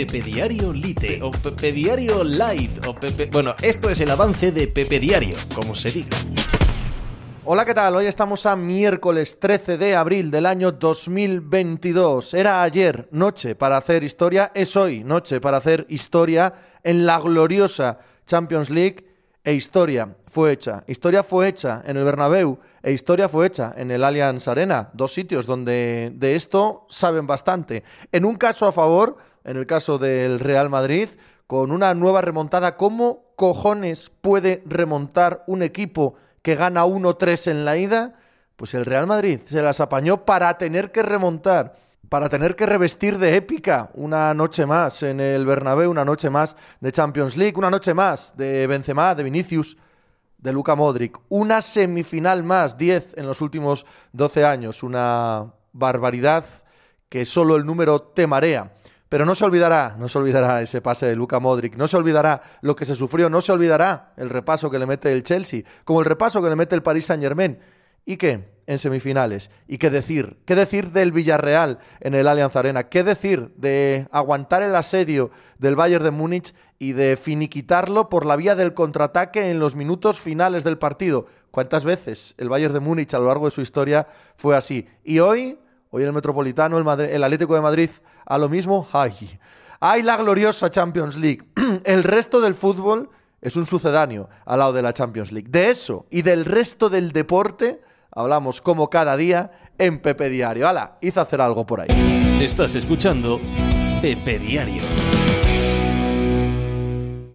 Pepe Diario Lite o Pepe Diario Light o Pepe... Bueno, esto es el avance de Pepe Diario, como se diga. Hola, ¿qué tal? Hoy estamos a miércoles 13 de abril del año 2022. Era ayer noche para hacer historia, es hoy noche para hacer historia en la gloriosa Champions League e historia fue hecha. Historia fue hecha en el Bernabéu e historia fue hecha en el Allianz Arena, dos sitios donde de esto saben bastante. En un caso a favor, en el caso del Real Madrid, con una nueva remontada, ¿cómo cojones puede remontar un equipo que gana 1-3 en la ida? Pues el Real Madrid se las apañó para tener que remontar para tener que revestir de épica una noche más en el Bernabéu, una noche más de Champions League, una noche más de Benzema, de Vinicius, de Luka Modric, una semifinal más, 10 en los últimos 12 años, una barbaridad que solo el número te marea. Pero no se olvidará, no se olvidará ese pase de Luka Modric, no se olvidará lo que se sufrió, no se olvidará el repaso que le mete el Chelsea, como el repaso que le mete el Paris Saint-Germain. ¿Y qué? en semifinales. ¿Y qué decir? ¿Qué decir del Villarreal en el Allianz Arena? ¿Qué decir de aguantar el asedio del Bayern de Múnich y de finiquitarlo por la vía del contraataque en los minutos finales del partido? ¿Cuántas veces el Bayern de Múnich a lo largo de su historia fue así? Y hoy, hoy el Metropolitano, el, el Atlético de Madrid, a lo mismo, ¡ay! ¡Ay, la gloriosa Champions League! el resto del fútbol es un sucedáneo al lado de la Champions League. De eso y del resto del deporte hablamos como cada día en Pepe Diario. ¡Hala! Hice hacer algo por ahí. Estás escuchando Pepe Diario.